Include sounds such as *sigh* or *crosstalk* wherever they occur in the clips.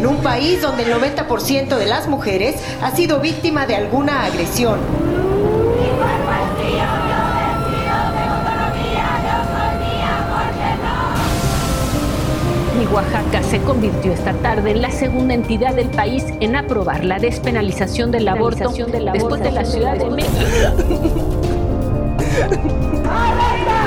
en un país donde el 90% de las mujeres ha sido víctima de alguna agresión. Oaxaca se convirtió esta tarde en la segunda entidad del país en aprobar la despenalización del aborto después de la Ciudad de México. *laughs*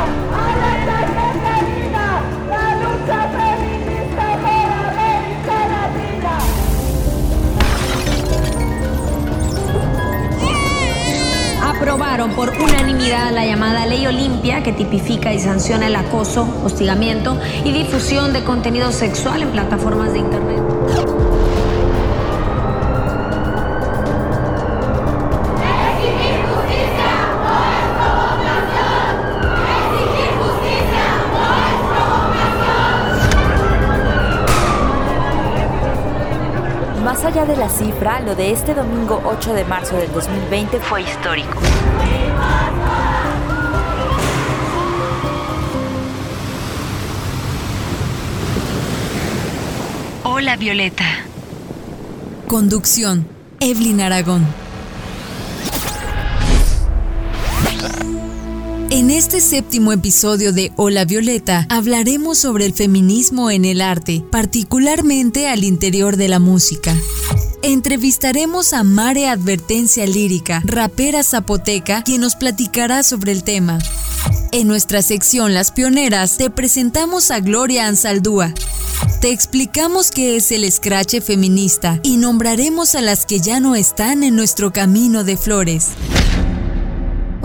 aprobaron por unanimidad la llamada Ley Olimpia que tipifica y sanciona el acoso, hostigamiento y difusión de contenido sexual en plataformas de Internet. Allá de la cifra, lo de este domingo 8 de marzo del 2020 fue histórico. Hola Violeta. Conducción, Evelyn Aragón. En este séptimo episodio de Hola Violeta hablaremos sobre el feminismo en el arte, particularmente al interior de la música. Entrevistaremos a Mare Advertencia Lírica, rapera zapoteca, quien nos platicará sobre el tema. En nuestra sección Las Pioneras te presentamos a Gloria Ansaldúa. Te explicamos qué es el escrache feminista y nombraremos a las que ya no están en nuestro camino de flores.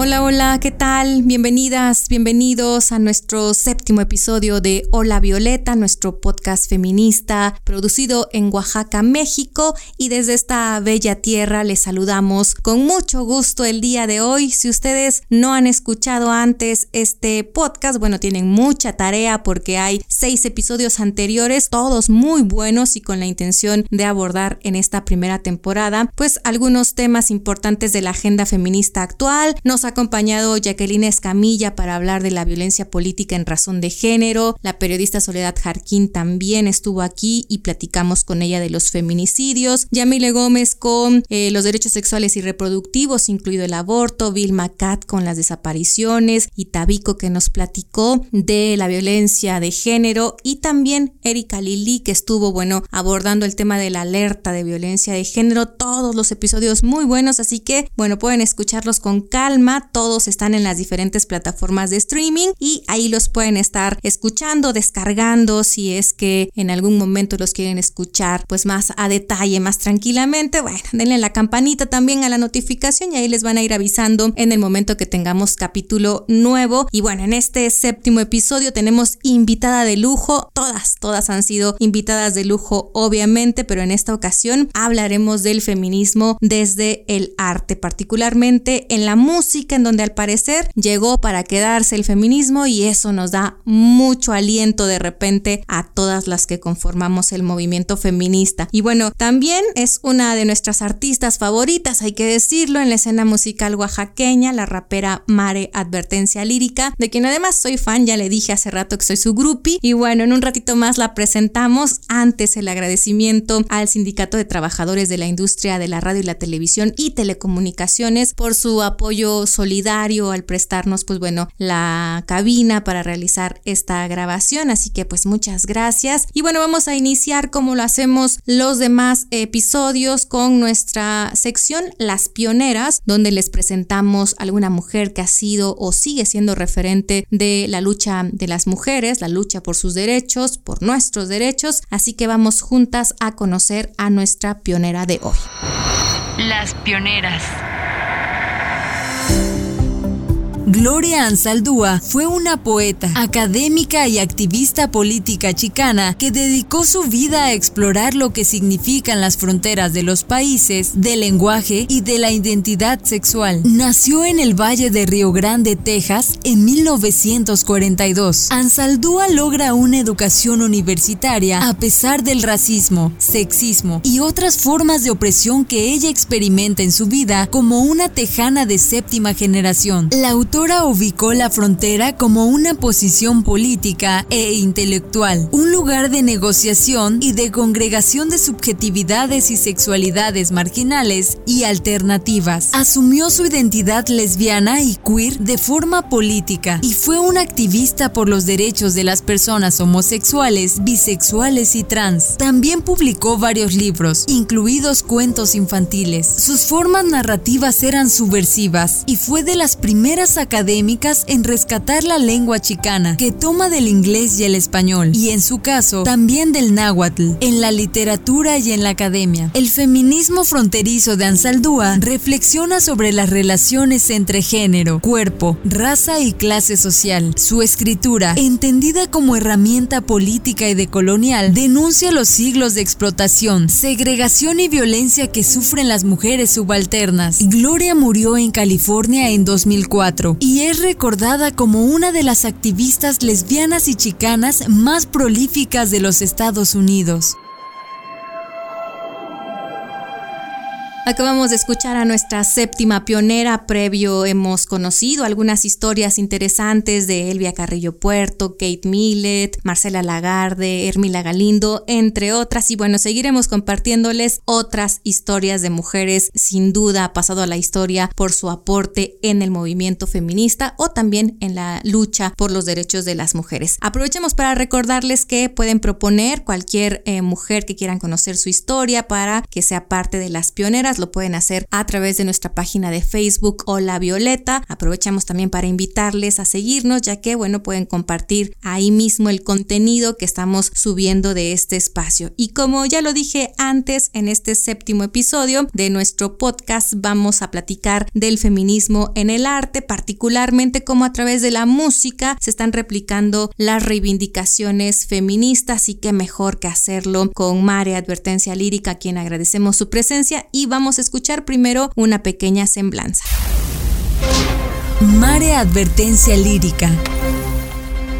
Hola, hola, ¿qué tal? Bienvenidas, bienvenidos a nuestro séptimo episodio de Hola Violeta, nuestro podcast feminista producido en Oaxaca, México. Y desde esta bella tierra les saludamos con mucho gusto el día de hoy. Si ustedes no han escuchado antes este podcast, bueno, tienen mucha tarea porque hay seis episodios anteriores, todos muy buenos y con la intención de abordar en esta primera temporada, pues algunos temas importantes de la agenda feminista actual. Nos acompañado Jacqueline Escamilla para hablar de la violencia política en razón de género. La periodista Soledad Jarquín también estuvo aquí y platicamos con ella de los feminicidios. Yamile Gómez con eh, los derechos sexuales y reproductivos, incluido el aborto. Vilma Cat con las desapariciones. Y Tabico que nos platicó de la violencia de género. Y también Erika Lili que estuvo, bueno, abordando el tema de la alerta de violencia de género. Todos los episodios muy buenos, así que, bueno, pueden escucharlos con calma todos están en las diferentes plataformas de streaming y ahí los pueden estar escuchando, descargando si es que en algún momento los quieren escuchar pues más a detalle, más tranquilamente. Bueno, denle la campanita también a la notificación y ahí les van a ir avisando en el momento que tengamos capítulo nuevo. Y bueno, en este séptimo episodio tenemos invitada de lujo, todas, todas han sido invitadas de lujo obviamente, pero en esta ocasión hablaremos del feminismo desde el arte, particularmente en la música en donde al parecer llegó para quedarse el feminismo y eso nos da mucho aliento de repente a todas las que conformamos el movimiento feminista. Y bueno, también es una de nuestras artistas favoritas, hay que decirlo, en la escena musical oaxaqueña, la rapera Mare Advertencia Lírica, de quien además soy fan, ya le dije hace rato que soy su groupie. Y bueno, en un ratito más la presentamos. Antes el agradecimiento al Sindicato de Trabajadores de la Industria de la Radio y la Televisión y Telecomunicaciones por su apoyo solidario al prestarnos, pues bueno, la cabina para realizar esta grabación. Así que pues muchas gracias. Y bueno, vamos a iniciar como lo hacemos los demás episodios con nuestra sección Las Pioneras, donde les presentamos alguna mujer que ha sido o sigue siendo referente de la lucha de las mujeres, la lucha por sus derechos, por nuestros derechos. Así que vamos juntas a conocer a nuestra pionera de hoy. Las pioneras. Gloria Ansaldúa fue una poeta, académica y activista política chicana que dedicó su vida a explorar lo que significan las fronteras de los países, del lenguaje y de la identidad sexual. Nació en el Valle de Río Grande, Texas, en 1942. Ansaldúa logra una educación universitaria a pesar del racismo, sexismo y otras formas de opresión que ella experimenta en su vida como una tejana de séptima generación. La autora autora ubicó la frontera como una posición política e intelectual, un lugar de negociación y de congregación de subjetividades y sexualidades marginales y alternativas. Asumió su identidad lesbiana y queer de forma política y fue una activista por los derechos de las personas homosexuales, bisexuales y trans. También publicó varios libros, incluidos cuentos infantiles. Sus formas narrativas eran subversivas y fue de las primeras académicas en rescatar la lengua chicana, que toma del inglés y el español, y en su caso también del náhuatl, en la literatura y en la academia. El feminismo fronterizo de Ansaldúa reflexiona sobre las relaciones entre género, cuerpo, raza y clase social. Su escritura, entendida como herramienta política y decolonial, denuncia los siglos de explotación, segregación y violencia que sufren las mujeres subalternas. Gloria murió en California en 2004 y es recordada como una de las activistas lesbianas y chicanas más prolíficas de los Estados Unidos. Acabamos de escuchar a nuestra séptima pionera. Previo hemos conocido algunas historias interesantes de Elvia Carrillo Puerto, Kate Millet, Marcela Lagarde, Hermila Galindo, entre otras. Y bueno, seguiremos compartiéndoles otras historias de mujeres sin duda pasado a la historia por su aporte en el movimiento feminista o también en la lucha por los derechos de las mujeres. Aprovechemos para recordarles que pueden proponer cualquier eh, mujer que quieran conocer su historia para que sea parte de las pioneras lo pueden hacer a través de nuestra página de Facebook Hola Violeta. Aprovechamos también para invitarles a seguirnos ya que, bueno, pueden compartir ahí mismo el contenido que estamos subiendo de este espacio. Y como ya lo dije antes, en este séptimo episodio de nuestro podcast vamos a platicar del feminismo en el arte, particularmente cómo a través de la música se están replicando las reivindicaciones feministas y qué mejor que hacerlo con Mare Advertencia Lírica, a quien agradecemos su presencia y vamos a escuchar primero una pequeña semblanza. Mare Advertencia Lírica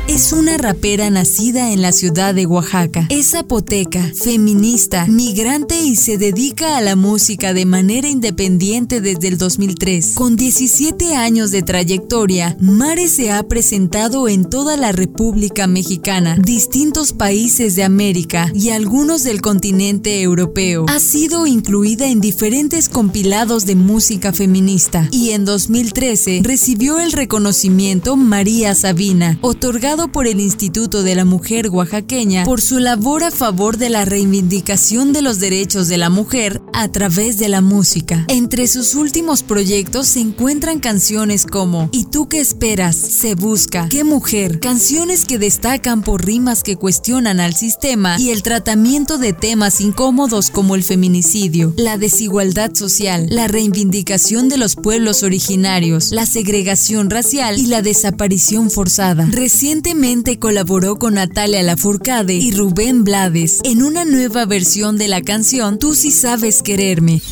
es una rapera nacida en la ciudad de Oaxaca. Es zapoteca, feminista, migrante y se dedica a la música de manera independiente desde el 2003. Con 17 años de trayectoria, Mare se ha presentado en toda la República Mexicana, distintos países de América y algunos del continente europeo. Ha sido incluida en diferentes compilados de música feminista y en 2013 recibió el reconocimiento María Sabina, otorgado por el Instituto de la Mujer Oaxaqueña por su labor a favor de la reivindicación de los derechos de la mujer a través de la música. Entre sus últimos proyectos se encuentran canciones como ¿Y tú qué esperas? Se busca. ¿Qué mujer? Canciones que destacan por rimas que cuestionan al sistema y el tratamiento de temas incómodos como el feminicidio, la desigualdad social, la reivindicación de los pueblos originarios, la segregación racial y la desaparición forzada. Reciente Recientemente colaboró con Natalia Lafourcade y Rubén Blades en una nueva versión de la canción Tú sí sabes quererme.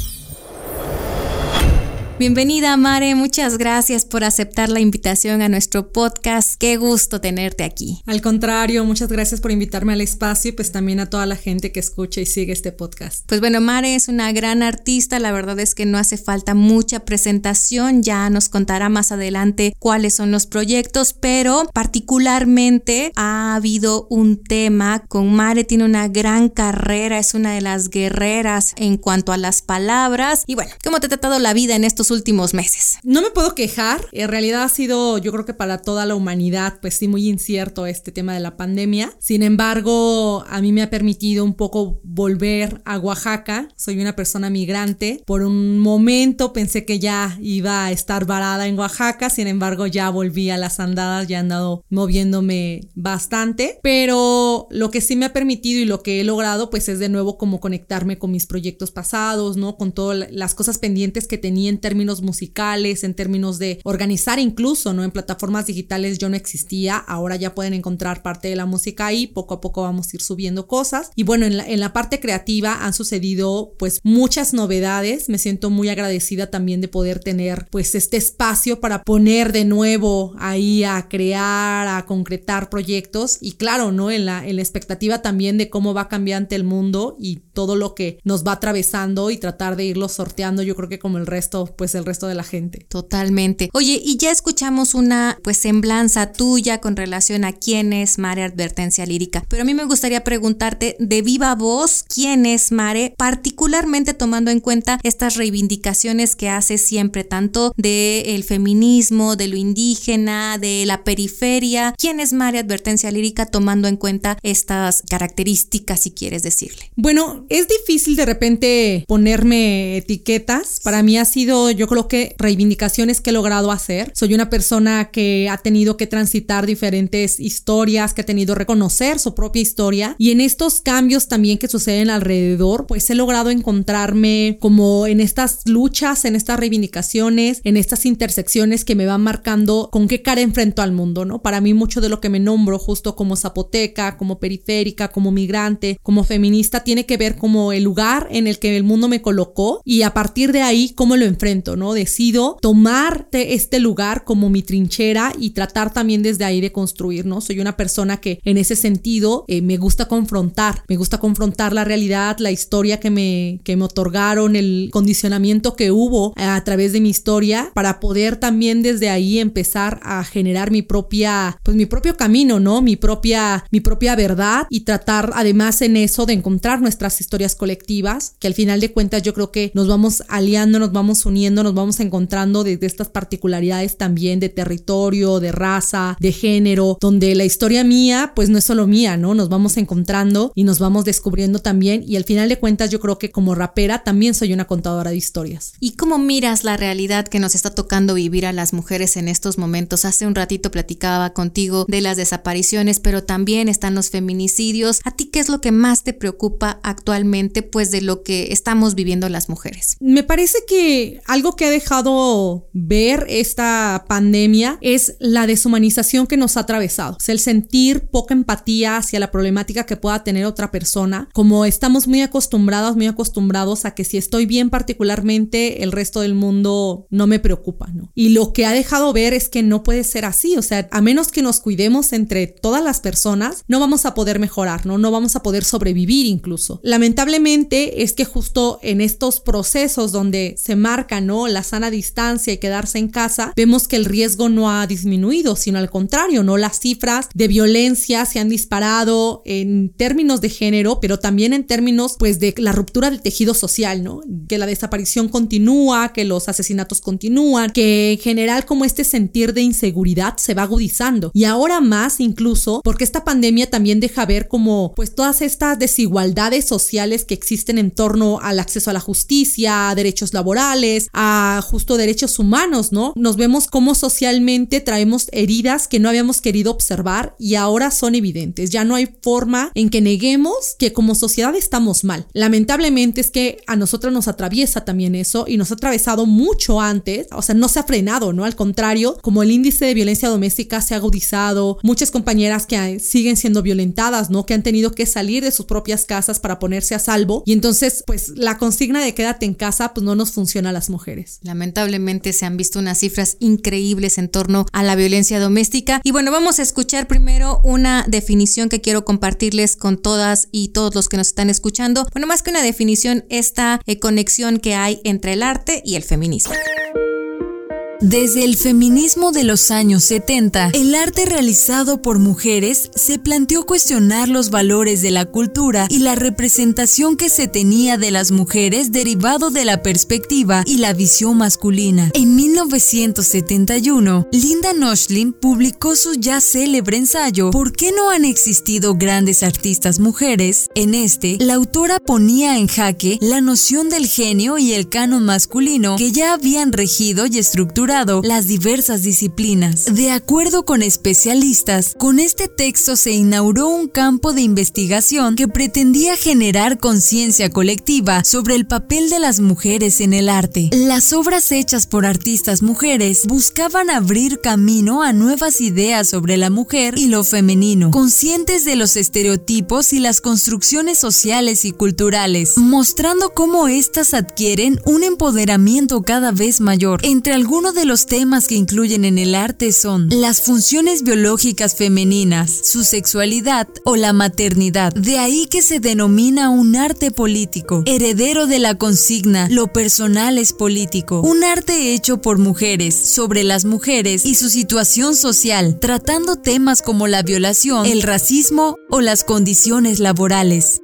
Bienvenida, Mare. Muchas gracias por aceptar la invitación a nuestro podcast. Qué gusto tenerte aquí. Al contrario, muchas gracias por invitarme al espacio y pues también a toda la gente que escucha y sigue este podcast. Pues bueno, Mare es una gran artista. La verdad es que no hace falta mucha presentación. Ya nos contará más adelante cuáles son los proyectos, pero particularmente ha habido un tema con Mare. Tiene una gran carrera, es una de las guerreras en cuanto a las palabras. Y bueno, ¿cómo te ha tratado la vida en estos últimos meses? No me puedo quejar. En realidad ha sido, yo creo que para toda la humanidad, pues sí, muy incierto este tema de la pandemia. Sin embargo, a mí me ha permitido un poco volver a Oaxaca. Soy una persona migrante. Por un momento pensé que ya iba a estar varada en Oaxaca. Sin embargo, ya volví a las andadas, ya he andado moviéndome bastante. Pero lo que sí me ha permitido y lo que he logrado, pues es de nuevo como conectarme con mis proyectos pasados, ¿no? Con todas las cosas pendientes que tenía en términos términos musicales, en términos de organizar incluso, ¿no? En plataformas digitales yo no existía, ahora ya pueden encontrar parte de la música ahí, poco a poco vamos a ir subiendo cosas. Y bueno, en la, en la parte creativa han sucedido pues muchas novedades, me siento muy agradecida también de poder tener pues este espacio para poner de nuevo ahí a crear, a concretar proyectos y claro, ¿no? En la, en la expectativa también de cómo va cambiante el mundo y todo lo que nos va atravesando y tratar de irlo sorteando, yo creo que como el resto pues pues el resto de la gente. Totalmente. Oye, y ya escuchamos una pues semblanza tuya con relación a quién es Mare Advertencia Lírica, pero a mí me gustaría preguntarte de viva voz quién es Mare, particularmente tomando en cuenta estas reivindicaciones que hace siempre tanto del feminismo, de lo indígena, de la periferia. ¿Quién es Mare Advertencia Lírica tomando en cuenta estas características, si quieres decirle? Bueno, es difícil de repente ponerme etiquetas. Para mí ha sido, yo creo que reivindicaciones que he logrado hacer. Soy una persona que ha tenido que transitar diferentes historias, que ha tenido que reconocer su propia historia. Y en estos cambios también que suceden alrededor, pues he logrado encontrarme como en estas luchas, en estas reivindicaciones, en estas intersecciones que me van marcando con qué cara enfrento al mundo, ¿no? Para mí mucho de lo que me nombro justo como zapoteca, como periférica, como migrante, como feminista, tiene que ver como el lugar en el que el mundo me colocó y a partir de ahí cómo lo enfrento, ¿no? Decido tomar este lugar como mi trinchera y tratar también desde ahí de construir, ¿no? Soy una persona que en ese sentido eh, me gusta confrontar, me gusta confrontar la realidad, la historia que me, que me otorgaron, el condicionamiento que hubo a través de mi historia para poder también desde ahí empezar a generar mi propia, pues mi propio camino, ¿no? Mi propia, mi propia verdad y tratar además en eso de encontrar nuestras historias colectivas, que al final de cuentas yo creo que nos vamos aliando, nos vamos uniendo, nos vamos encontrando desde estas particularidades también de territorio, de raza, de género, donde la historia mía pues no es solo mía, ¿no? Nos vamos encontrando y nos vamos descubriendo también y al final de cuentas yo creo que como rapera también soy una contadora de historias. ¿Y cómo miras la realidad que nos está tocando vivir a las mujeres en estos momentos? Hace un ratito platicaba contigo de las desapariciones, pero también están los feminicidios. ¿A ti qué es lo que más te preocupa actualmente pues de lo que estamos viviendo las mujeres? Me parece que algo que ha dejado ver esta pandemia es la deshumanización que nos ha atravesado, es el sentir poca empatía hacia la problemática que pueda tener otra persona, como estamos muy acostumbrados, muy acostumbrados a que si estoy bien particularmente, el resto del mundo no me preocupa, ¿no? Y lo que ha dejado ver es que no puede ser así, o sea, a menos que nos cuidemos entre todas las personas, no vamos a poder mejorar, ¿no? No vamos a poder sobrevivir incluso. Lamentablemente es que justo en estos procesos donde se marca, ¿no? La sana distancia y quedarse en casa, vemos que el riesgo no ha disminuido, sino al contrario, ¿no? Las cifras de violencia se han disparado en términos de género, pero también en términos, pues, de la ruptura del tejido social, ¿no? Que la desaparición continúa, que los asesinatos continúan, que en general como este sentir de inseguridad se va agudizando. Y ahora más incluso porque esta pandemia también deja ver como, pues, todas estas desigualdades sociales que existen en torno al acceso a la justicia, a derechos laborales, a justo derechos humanos, ¿no? Nos vemos como socialmente traemos heridas que no habíamos querido observar y ahora son evidentes. Ya no hay forma en que neguemos que como sociedad estamos mal. Lamentablemente es que a nosotros nos atraviesa también eso y nos ha atravesado mucho antes, o sea, no se ha frenado, ¿no? Al contrario, como el índice de violencia doméstica se ha agudizado, muchas compañeras que siguen siendo violentadas, ¿no? Que han tenido que salir de sus propias casas para ponerse a salvo y entonces, pues la consigna de quédate en casa, pues no nos funciona a las mujeres. Lamentablemente se han visto unas cifras increíbles en torno a la violencia doméstica y bueno, vamos a escuchar primero una definición que quiero compartirles con todas y todos los que nos están escuchando. Bueno, más que una definición, esta eh, conexión que hay entre el arte y el feminismo. Desde el feminismo de los años 70, el arte realizado por mujeres se planteó cuestionar los valores de la cultura y la representación que se tenía de las mujeres derivado de la perspectiva y la visión masculina. En 1971, Linda Noshlin publicó su ya célebre ensayo ¿Por qué no han existido grandes artistas mujeres? En este, la autora ponía en jaque la noción del genio y el canon masculino que ya habían regido y estructurado las diversas disciplinas. De acuerdo con especialistas, con este texto se inauguró un campo de investigación que pretendía generar conciencia colectiva sobre el papel de las mujeres en el arte. Las obras hechas por artistas mujeres buscaban abrir camino a nuevas ideas sobre la mujer y lo femenino, conscientes de los estereotipos y las construcciones sociales y culturales, mostrando cómo éstas adquieren un empoderamiento cada vez mayor. Entre algunos de los temas que incluyen en el arte son las funciones biológicas femeninas, su sexualidad o la maternidad. De ahí que se denomina un arte político, heredero de la consigna lo personal es político, un arte hecho por mujeres, sobre las mujeres y su situación social, tratando temas como la violación, el racismo o las condiciones laborales.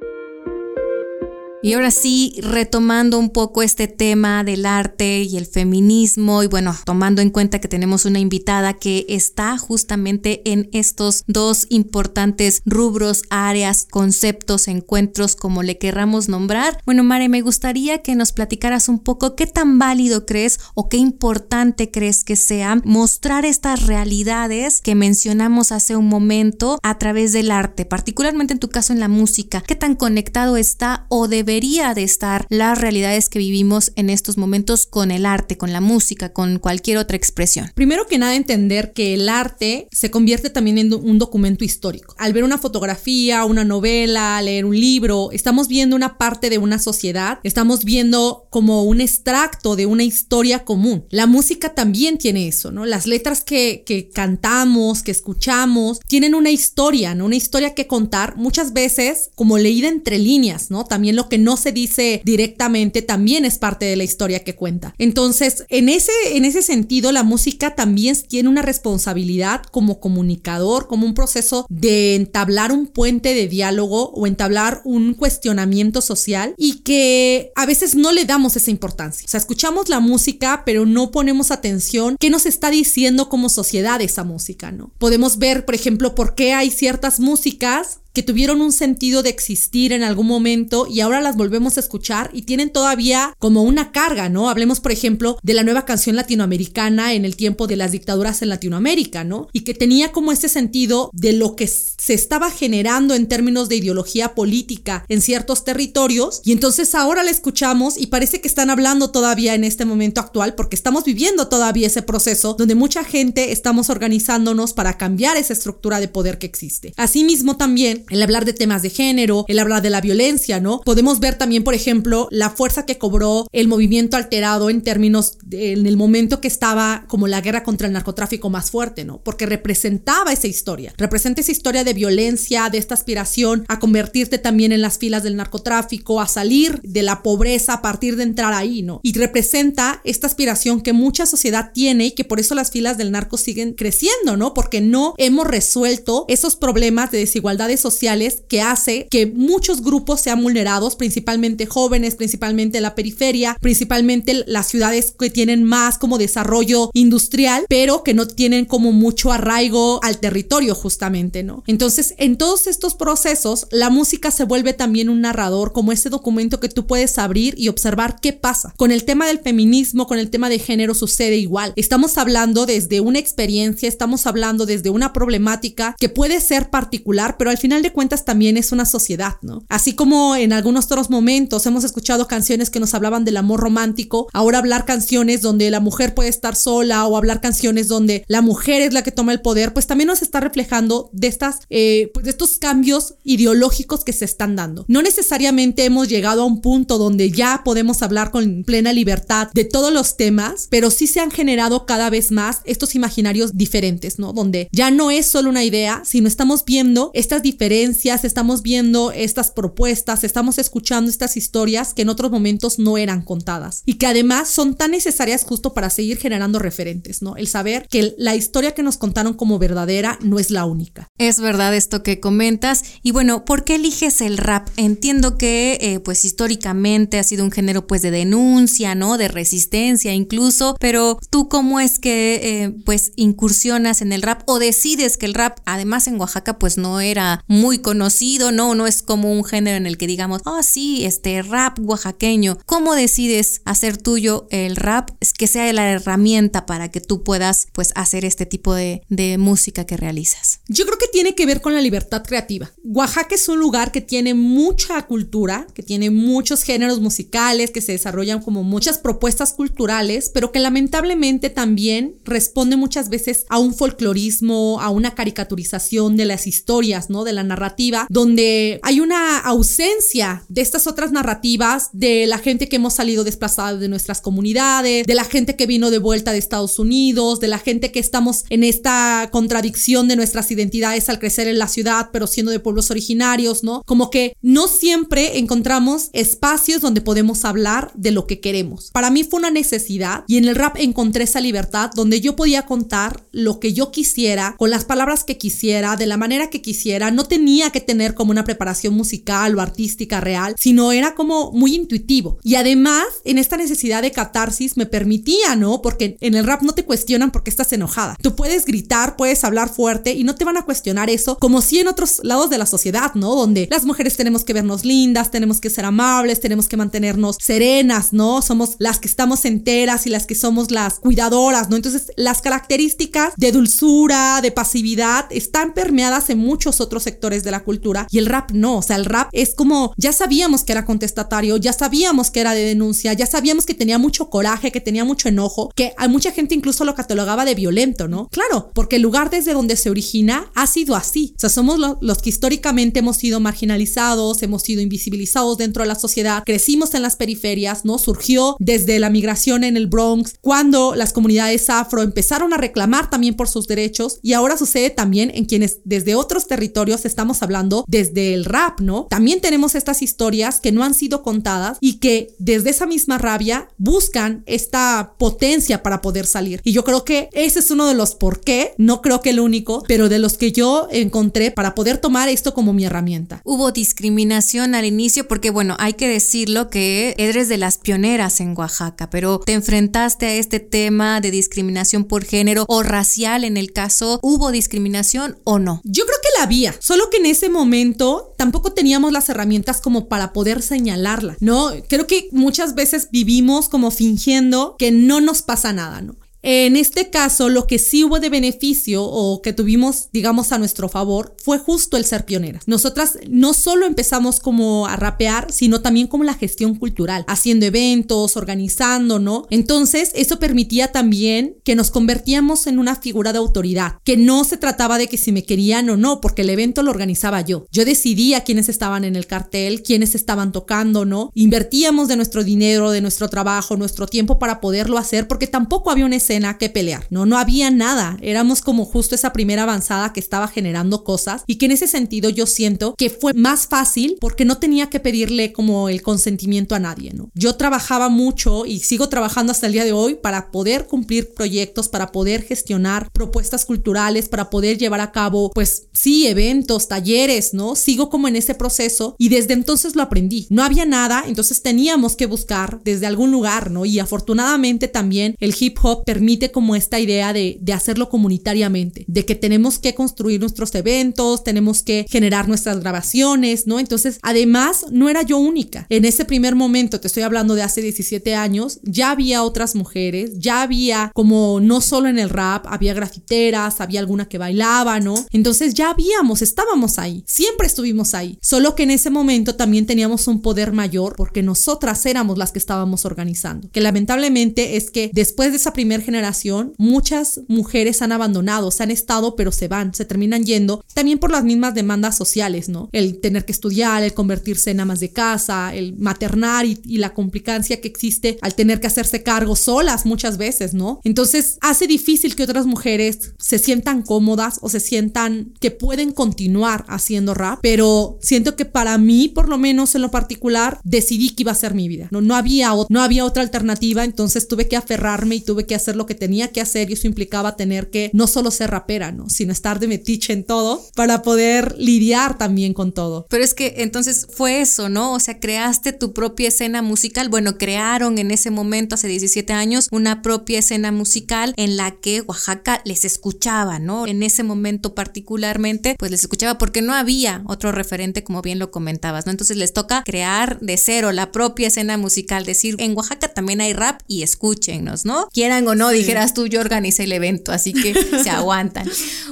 Y ahora sí, retomando un poco este tema del arte y el feminismo, y bueno, tomando en cuenta que tenemos una invitada que está justamente en estos dos importantes rubros, áreas, conceptos, encuentros, como le querramos nombrar. Bueno, Mare, me gustaría que nos platicaras un poco qué tan válido crees o qué importante crees que sea mostrar estas realidades que mencionamos hace un momento a través del arte, particularmente en tu caso en la música. ¿Qué tan conectado está o debe debería de estar las realidades que vivimos en estos momentos con el arte, con la música, con cualquier otra expresión. Primero que nada entender que el arte se convierte también en un documento histórico. Al ver una fotografía, una novela, leer un libro, estamos viendo una parte de una sociedad, estamos viendo como un extracto de una historia común. La música también tiene eso, ¿no? Las letras que, cantamos, que escuchamos, tienen una historia, ¿no? Una historia que contar, muchas veces como leída entre líneas, ¿no? También lo que no se dice directamente también es parte de la historia que cuenta. Entonces, en ese, en ese sentido, la música también tiene una responsabilidad como comunicador, como un proceso de entablar un puente de diálogo o entablar un cuestionamiento social y que a veces no le damos esa importancia. O sea, escuchamos la música, pero no ponemos atención qué nos está diciendo como sociedad esa música, ¿no? Podemos ver, por ejemplo, por qué hay ciertas músicas que tuvieron un sentido de existir en algún momento y ahora las volvemos a escuchar y tienen todavía como una carga, ¿no? Hablemos, por ejemplo, de la nueva canción latinoamericana en el tiempo de las dictaduras en Latinoamérica, ¿no? Y que tenía como ese sentido de lo que se estaba generando en términos de ideología política en ciertos territorios y entonces ahora la escuchamos y parece que están hablando todavía en este momento actual porque estamos viviendo todavía ese proceso donde mucha gente estamos organizándonos para cambiar esa estructura de poder que existe. Asimismo también el hablar de temas de género, el hablar de la violencia, ¿no? Podemos ver también, por ejemplo, la fuerza que cobró el movimiento alterado en términos en el momento que estaba como la guerra contra el narcotráfico más fuerte, ¿no? Porque representaba esa historia, representa esa historia de violencia, de esta aspiración a convertirte también en las filas del narcotráfico, a salir de la pobreza a partir de entrar ahí, ¿no? Y representa esta aspiración que mucha sociedad tiene y que por eso las filas del narco siguen creciendo, ¿no? Porque no hemos resuelto esos problemas de desigualdades sociales sociales que hace que muchos grupos sean vulnerados, principalmente jóvenes, principalmente la periferia, principalmente las ciudades que tienen más como desarrollo industrial, pero que no tienen como mucho arraigo al territorio justamente, ¿no? Entonces, en todos estos procesos, la música se vuelve también un narrador, como ese documento que tú puedes abrir y observar qué pasa. Con el tema del feminismo, con el tema de género sucede igual. Estamos hablando desde una experiencia, estamos hablando desde una problemática que puede ser particular, pero al final de cuentas también es una sociedad, ¿no? Así como en algunos otros momentos hemos escuchado canciones que nos hablaban del amor romántico, ahora hablar canciones donde la mujer puede estar sola o hablar canciones donde la mujer es la que toma el poder, pues también nos está reflejando estas, eh, pues de estos cambios ideológicos que se están dando. No necesariamente hemos llegado a un punto donde ya podemos hablar con plena libertad de todos los temas, pero sí se han generado cada vez más estos imaginarios diferentes, ¿no? Donde ya no es solo una idea, sino estamos viendo estas diferencias estamos viendo estas propuestas, estamos escuchando estas historias que en otros momentos no eran contadas y que además son tan necesarias justo para seguir generando referentes, ¿no? El saber que la historia que nos contaron como verdadera no es la única. Es verdad esto que comentas y bueno, ¿por qué eliges el rap? Entiendo que eh, pues históricamente ha sido un género pues de denuncia, ¿no? De resistencia incluso, pero tú cómo es que eh, pues incursionas en el rap o decides que el rap además en Oaxaca pues no era muy conocido, no, no es como un género en el que digamos, oh sí, este rap oaxaqueño. ¿Cómo decides hacer tuyo el rap? Es que sea la herramienta para que tú puedas pues hacer este tipo de, música que realizas. Yo creo que tiene que ver con la libertad creativa. Oaxaca es un lugar que tiene mucha cultura, que tiene muchos géneros musicales, que se desarrollan como muchas propuestas culturales, pero que lamentablemente también responde muchas veces a un folclorismo, a una caricaturización de las historias, ¿no? De narrativa, donde hay una ausencia de estas otras narrativas de la gente que hemos salido desplazada de nuestras comunidades, de la gente que vino de vuelta de Estados Unidos, de la gente que estamos en esta contradicción de nuestras identidades al crecer en la ciudad, pero siendo de pueblos originarios, ¿no? Como que no siempre encontramos espacios donde podemos hablar de lo que queremos. Para mí fue una necesidad y en el rap encontré esa libertad donde yo podía contar lo que yo quisiera, con las palabras que quisiera, de la manera que quisiera. No tenía que tener como una preparación musical o artística real, sino era como muy intuitivo. Y además, en esta necesidad de catarsis me permitía, ¿no? Porque en el rap no te cuestionan porque estás enojada. Tú puedes gritar, puedes hablar fuerte y no te van a cuestionar eso, como si en otros lados de la sociedad, ¿no? Donde las mujeres tenemos que vernos lindas, tenemos que ser amables, tenemos que mantenernos serenas, ¿no? Somos las que estamos enteras y las que somos las cuidadoras, ¿no? Entonces, las características de dulzura, de pasividad, están permeadas en muchos otros sectores de la cultura y el rap no, o sea, el rap es como, ya sabíamos que era contestatario, ya sabíamos que era de denuncia, ya sabíamos que tenía mucho coraje, que tenía mucho enojo, que hay mucha gente incluso lo catalogaba de violento, ¿no? Claro, porque el lugar desde donde se origina ha sido así, o sea, somos los que históricamente hemos sido marginalizados, hemos sido invisibilizados dentro de la sociedad, crecimos en las periferias, ¿no? Surgió desde la migración en el Bronx, cuando las comunidades afro empezaron a reclamar también por sus derechos y ahora sucede también en quienes desde otros territorios estamos hablando desde el rap, ¿no? También tenemos estas historias que no han sido contadas y que desde esa misma rabia buscan esta potencia para poder salir. Y yo creo que ese es uno de los por qué, no creo que el único, pero de los que yo encontré para poder tomar esto como mi herramienta. Hubo discriminación al inicio porque, bueno, hay que decirlo que eres de las pioneras en Oaxaca, pero te enfrentaste a este tema de discriminación por género o racial en el caso, ¿hubo discriminación o no? Yo creo que la había, solo que en ese momento tampoco teníamos las herramientas como para poder señalarla, ¿no? Creo que muchas veces vivimos como fingiendo que no nos pasa nada, ¿no? En este caso, lo que sí hubo de beneficio o que tuvimos, digamos, a nuestro favor fue justo el ser pioneras. Nosotras no solo empezamos como a rapear, sino también como la gestión cultural, haciendo eventos, organizando, ¿no? Entonces, eso permitía también que nos convertíamos en una figura de autoridad, que no se trataba de que si me querían o no, porque el evento lo organizaba yo. Yo decidía quiénes estaban en el cartel, quiénes estaban tocando, ¿no? Invertíamos de nuestro dinero, de nuestro trabajo, nuestro tiempo para poderlo hacer, porque tampoco había que pelear, ¿no? No había nada, éramos como justo esa primera avanzada que estaba generando cosas y que en ese sentido yo siento que fue más fácil porque no tenía que pedirle como el consentimiento a nadie, ¿no? Yo trabajaba mucho y sigo trabajando hasta el día de hoy para poder cumplir proyectos, para poder gestionar propuestas culturales, para poder llevar a cabo, pues sí, eventos, talleres, ¿no? Sigo como en ese proceso y desde entonces lo aprendí. No había nada, entonces teníamos que buscar desde algún lugar, ¿no? Y afortunadamente también el hip hop permite como esta idea de, de hacerlo comunitariamente, de que tenemos que construir nuestros eventos, tenemos que generar nuestras grabaciones, ¿no? Entonces, además, no era yo única. En ese primer momento, te estoy hablando de hace 17 años, ya había otras mujeres, ya había como no solo en el rap, había grafiteras, había alguna que bailaba, ¿no? Entonces ya habíamos, estábamos ahí, siempre estuvimos ahí, solo que en ese momento también teníamos un poder mayor porque nosotras éramos las que estábamos organizando, que lamentablemente es que después de esa primera generación, generación, muchas mujeres han abandonado, se han estado, pero se van, se terminan yendo, también por las mismas demandas sociales, ¿no? El tener que estudiar, el convertirse en amas de casa, el maternar y, y la complicancia que existe al tener que hacerse cargo solas muchas veces, ¿no? Entonces hace difícil que otras mujeres se sientan cómodas o se sientan que pueden continuar haciendo rap, pero siento que para mí, por lo menos en lo particular, decidí que iba a ser mi vida, ¿no? No había, no había otra alternativa, entonces tuve que aferrarme y tuve que hacerlo que tenía que hacer y eso implicaba tener que no solo ser rapera, ¿no? Sino estar de metiche en todo para poder lidiar también con todo. Pero es que entonces fue eso, ¿no? O sea, creaste tu propia escena musical. Bueno, crearon en ese momento, hace 17 años, una propia escena musical en la que Oaxaca les escuchaba, ¿no? En ese momento particularmente, pues les escuchaba porque no había otro referente, como bien lo comentabas, ¿no? Entonces les toca crear de cero la propia escena musical, decir, en Oaxaca también hay rap y escúchenos, ¿no? Quieran o no no, dijeras tú, yo organicé el evento, así que se *laughs* aguantan.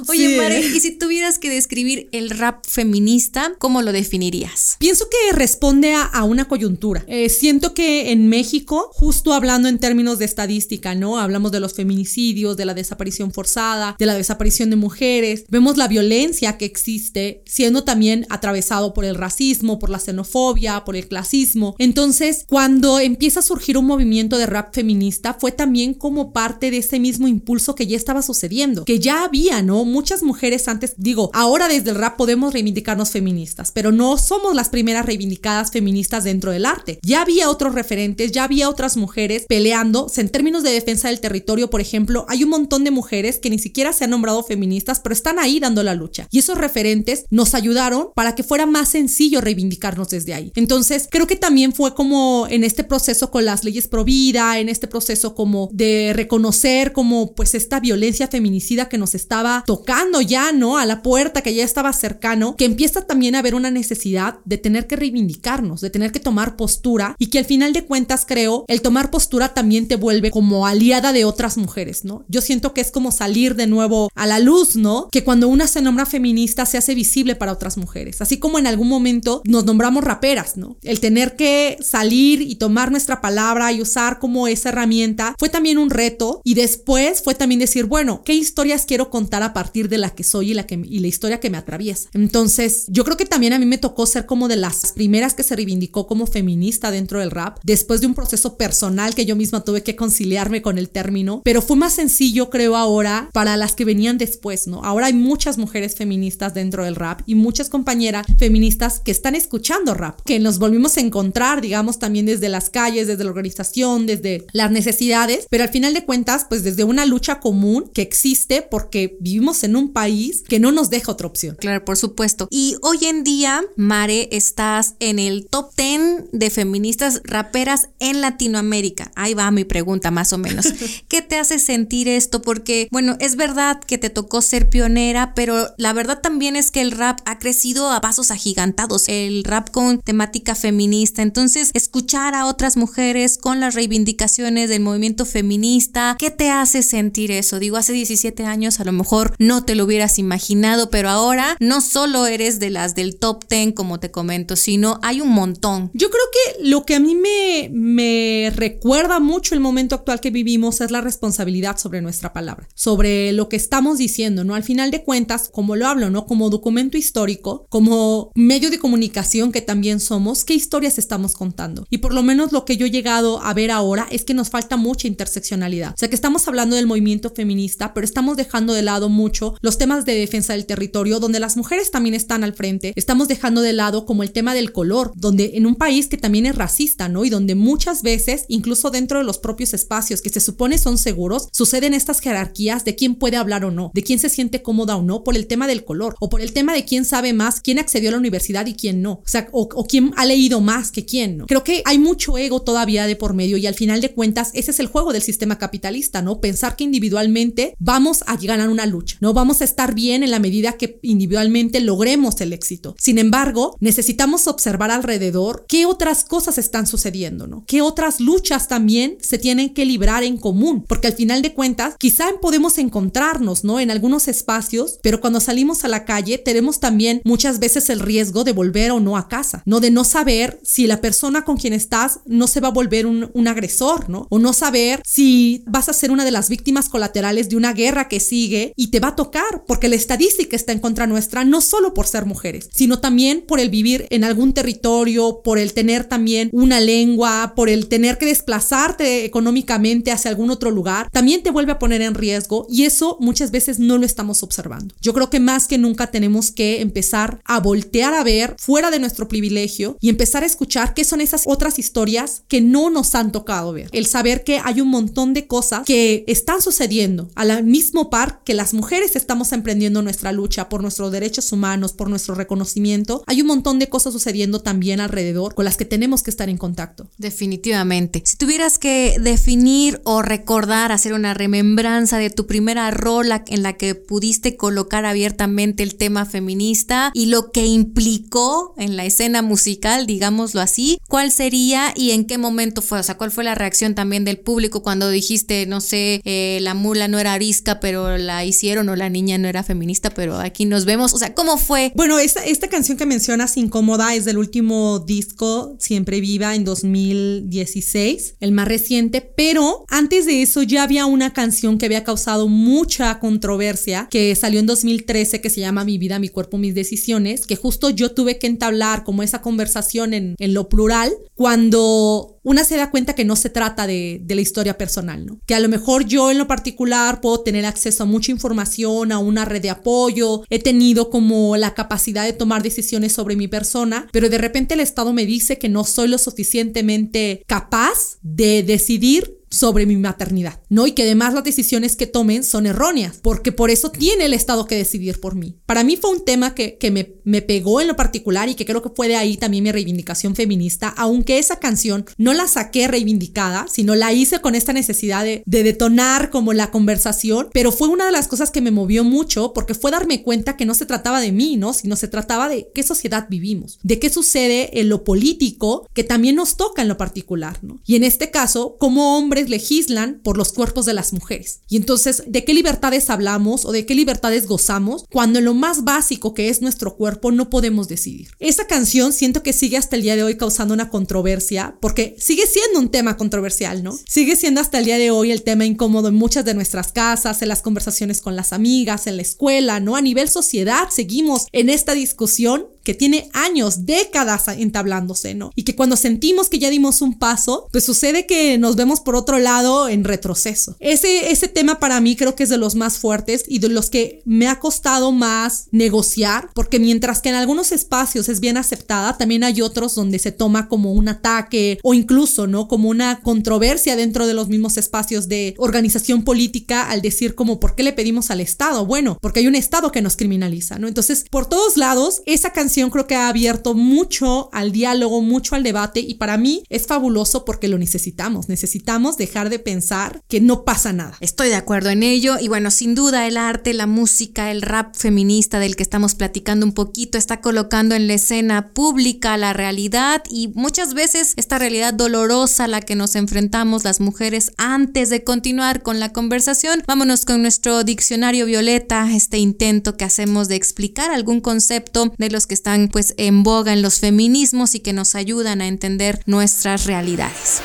Oye, Mare, y si tuvieras que describir el rap feminista, ¿cómo lo definirías? Pienso que responde a, una coyuntura. Eh, siento que en México, justo hablando en términos de estadística, ¿no? Hablamos de los feminicidios, de la desaparición forzada, de la desaparición de mujeres. Vemos la violencia que existe, siendo también atravesado por el racismo, por la xenofobia, por el clasismo. Entonces, cuando empieza a surgir un movimiento de rap feminista, fue también como parte de ese mismo impulso que ya estaba sucediendo, que ya había, ¿no? Muchas mujeres antes, digo, ahora desde el rap podemos reivindicarnos feministas, pero no somos las primeras reivindicadas feministas dentro del arte. Ya había otros referentes, ya había otras mujeres peleando. En términos de defensa del territorio, por ejemplo, hay un montón de mujeres que ni siquiera se han nombrado feministas, pero están ahí dando la lucha. Y esos referentes nos ayudaron para que fuera más sencillo reivindicarnos desde ahí. Entonces, creo que también fue como en este proceso con las leyes pro vida, en este proceso como de reconocer como pues esta violencia feminicida que nos estaba tocando ya, ¿no? A la puerta, que ya estaba cercano, que empieza también a haber una necesidad de tener que reivindicarnos, de tener que tomar postura y que al final de cuentas creo, el tomar postura también te vuelve como aliada de otras mujeres, ¿no? Yo siento que es como salir de nuevo a la luz, ¿no? Que cuando una se nombra feminista se hace visible para otras mujeres, así como en algún momento nos nombramos raperas, ¿no? El tener que salir y tomar nuestra palabra y usar como esa herramienta fue también un reto y después fue también decir, bueno, ¿qué historias quiero contar a partir de la que soy y la, que, y la historia que me atraviesa? Entonces, yo creo que también a mí me tocó ser como de las primeras que se reivindicó como feminista dentro del rap, después de un proceso personal que yo misma tuve que conciliarme con el término, pero fue más sencillo, creo, ahora para las que venían después, ¿no? Ahora hay muchas mujeres feministas dentro del rap y muchas compañeras feministas que están escuchando rap, que nos volvimos a encontrar, digamos, también desde las calles, desde la organización, desde las necesidades, pero al final de cuentas, pues desde una lucha común que existe porque vivimos en un país que no nos deja otra opción. Claro, por supuesto. Y hoy en día, Mare, estás en el top 10 de feministas raperas en Latinoamérica. Ahí va mi pregunta, más o menos. *laughs* ¿Qué te hace sentir esto? Porque, bueno, es verdad que te tocó ser pionera, pero la verdad también es que el rap ha crecido a pasos agigantados. El rap con temática feminista. Entonces, escuchar a otras mujeres con las reivindicaciones del movimiento feminista, ¿qué te hace sentir eso? Digo, hace 17 años a lo mejor no te lo hubieras imaginado, pero ahora no solo eres de las del top 10, como te comento, sino hay un montón. Yo creo que lo que a mí me, me recuerda mucho el momento actual que vivimos es la responsabilidad sobre nuestra palabra, sobre lo que estamos diciendo, ¿no? Al final de cuentas, como lo hablo, ¿no? Como documento histórico, como medio de comunicación que también somos, ¿qué historias estamos contando? Y por lo menos lo que yo he llegado a ver ahora es que nos falta mucha interseccionalidad. O sea que estamos hablando del movimiento feminista, pero estamos dejando de lado mucho los temas de defensa del territorio, donde las mujeres también están al frente. Estamos dejando de lado como el tema del color, donde en un país que también es racista, ¿no? Y donde muchas veces, incluso dentro de los propios espacios que se supone son seguros, suceden estas jerarquías de quién puede hablar o no, de quién se siente cómoda o no por el tema del color, o por el tema de quién sabe más, quién accedió a la universidad y quién no. O sea, o, o quién ha leído más que quién, ¿no? Creo que hay mucho ego todavía de por medio y al final de cuentas ese es el juego del sistema capitalista, ¿no? Pensar que individualmente vamos a ganar una lucha, ¿no? Vamos a estar bien en la medida que individualmente logremos el éxito. Sin embargo, necesitamos observar alrededor qué otras cosas están sucediendo, ¿no? Qué otras luchas también se tienen que librar en común, porque al final de cuentas quizá podemos encontrarnos, ¿no? En algunos espacios, pero cuando salimos a la calle tenemos también muchas veces el riesgo de volver o no a casa, ¿no? De no saber si la persona con quien estás no se va a volver un, un agresor, ¿no? O no saber si vas a ser una de las víctimas colaterales de una guerra que sigue y te va a tocar, porque la estadística está en contra nuestra, no solo por ser mujeres, sino también por el vivir en algún territorio, por el tener también una lengua, por el tener que desplazarte económicamente hacia algún otro lugar, también te vuelve a poner en riesgo y eso muchas veces no lo estamos observando. Yo creo que más que nunca tenemos que empezar a voltear a ver fuera de nuestro privilegio y empezar a escuchar qué son esas otras historias que no nos han tocado ver. El saber que hay un montón de cosas que están sucediendo a la mismo par que las mujeres estamos emprendiendo nuestra lucha por nuestros derechos humanos, por nuestro reconocimiento. Hay un montón de cosas sucediendo también alrededor con las que tenemos que estar en contacto. Definitivamente. Si tuvieras que definir o recordar, hacer una remembranza de tu primera rola en la que pudiste colocar abiertamente el tema feminista y lo que implicó en la escena musical, digámoslo así, ¿cuál sería y en qué momento fue? O sea, ¿cuál fue la reacción también del público cuando dijiste no sé, eh, la mula no era arisca, pero la hicieron, o la niña no era feminista, pero aquí nos vemos. O sea, ¿cómo fue? Bueno, esta, esta canción que mencionas, Incómoda, es del último disco, Siempre Viva, en 2016, el más reciente, pero antes de eso ya había una canción que había causado mucha controversia, que salió en 2013, que se llama Mi vida, mi cuerpo, mis decisiones, que justo yo tuve que entablar como esa conversación en, en lo plural, cuando una se da cuenta que no se trata de, la historia personal, ¿no? Que a lo mejor yo en lo particular puedo tener acceso a mucha información, a una red de apoyo, he tenido como la capacidad de tomar decisiones sobre mi persona, pero de repente el Estado me dice que no soy lo suficientemente capaz de decidir sobre mi maternidad, ¿no? Y que además las decisiones que tomen son erróneas, porque por eso tiene el Estado que decidir por mí. Para mí fue un tema que, que me, me, pegó en lo particular y que creo que fue de ahí también mi reivindicación feminista, aunque esa canción no la saqué reivindicada, sino la hice con esta necesidad de, de detonar como la conversación, pero fue una de las cosas que me movió mucho porque fue darme cuenta que no se trataba de mí, ¿no? Sino se trataba de qué sociedad vivimos, de qué sucede en lo político que también nos toca en lo particular, ¿no? Y en este caso, como hombres legislan por los cuerpos de las mujeres. Y entonces, ¿de qué libertades hablamos o de qué libertades gozamos cuando en lo más básico que es nuestro cuerpo no podemos decidir? Esa canción siento que sigue hasta el día de hoy causando una controversia porque sigue siendo un tema controversial, ¿no? Sigue siendo hasta el día de hoy el tema incómodo en muchas de nuestras casas, en las conversaciones con las amigas, en la escuela, ¿no? A nivel sociedad seguimos en esta discusión que tiene años, décadas entablándose, ¿no? Y que cuando sentimos que ya dimos un paso, pues sucede que nos vemos por otro lado en retroceso. Ese, ese tema para mí creo que es de los más fuertes y de los que me ha costado más negociar, porque mientras que en algunos espacios es bien aceptada, también hay otros donde se toma como un ataque o incluso, ¿no? Como una controversia dentro de los mismos espacios de organización política al decir como, ¿por qué le pedimos al Estado? Bueno, porque hay un Estado que nos criminaliza, ¿no? Entonces, por todos lados, esa canción creo que ha abierto mucho al diálogo, mucho al debate y para mí es fabuloso porque lo necesitamos. Necesitamos dejar de pensar que no pasa nada. Estoy de acuerdo en ello y bueno, sin duda el arte, la música, el rap feminista del que estamos platicando un poquito está colocando en la escena pública la realidad y muchas veces esta realidad dolorosa a la que nos enfrentamos las mujeres antes de continuar con la conversación. Vámonos con nuestro diccionario violeta, este intento que hacemos de explicar algún concepto de los que están pues en boga en los feminismos y que nos ayudan a entender nuestras realidades.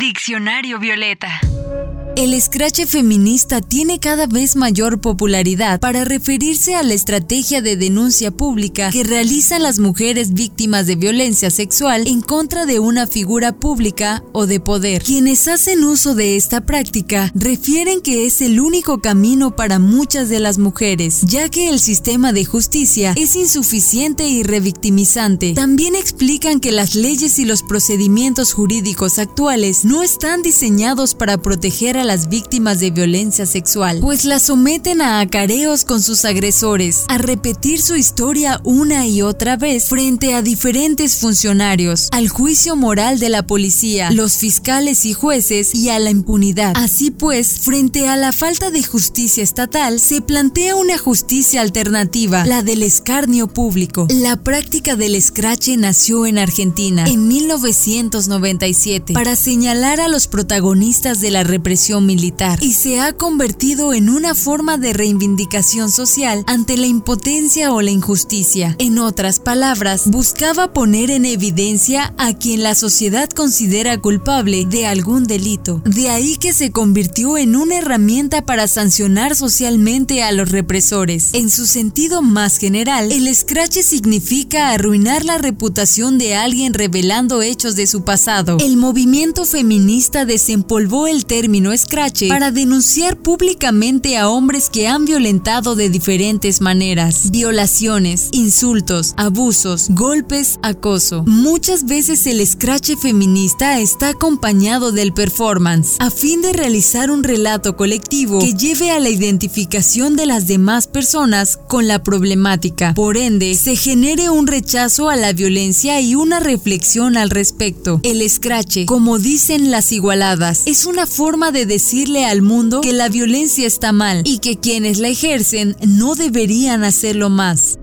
Diccionario Violeta. El escrache feminista tiene cada vez mayor popularidad para referirse a la estrategia de denuncia pública que realizan las mujeres víctimas de violencia sexual en contra de una figura pública o de poder. Quienes hacen uso de esta práctica refieren que es el único camino para muchas de las mujeres, ya que el sistema de justicia es insuficiente y revictimizante. También explican que las leyes y los procedimientos jurídicos actuales no están diseñados para proteger a las víctimas de violencia sexual, pues las someten a acareos con sus agresores, a repetir su historia una y otra vez frente a diferentes funcionarios, al juicio moral de la policía, los fiscales y jueces y a la impunidad. Así pues, frente a la falta de justicia estatal, se plantea una justicia alternativa, la del escarnio público. La práctica del escrache nació en Argentina en 1997 para señalar a los protagonistas de la represión militar y se ha convertido en una forma de reivindicación social ante la impotencia o la injusticia. En otras palabras, buscaba poner en evidencia a quien la sociedad considera culpable de algún delito. De ahí que se convirtió en una herramienta para sancionar socialmente a los represores. En su sentido más general, el escrache significa arruinar la reputación de alguien revelando hechos de su pasado. El movimiento feminista desempolvó el término para denunciar públicamente a hombres que han violentado de diferentes maneras. Violaciones, insultos, abusos, golpes, acoso. Muchas veces el escrache feminista está acompañado del performance, a fin de realizar un relato colectivo que lleve a la identificación de las demás personas con la problemática. Por ende, se genere un rechazo a la violencia y una reflexión al respecto. El escrache, como dicen las igualadas, es una forma de decirle al mundo que la violencia está mal y que quienes la ejercen no deberían hacerlo más.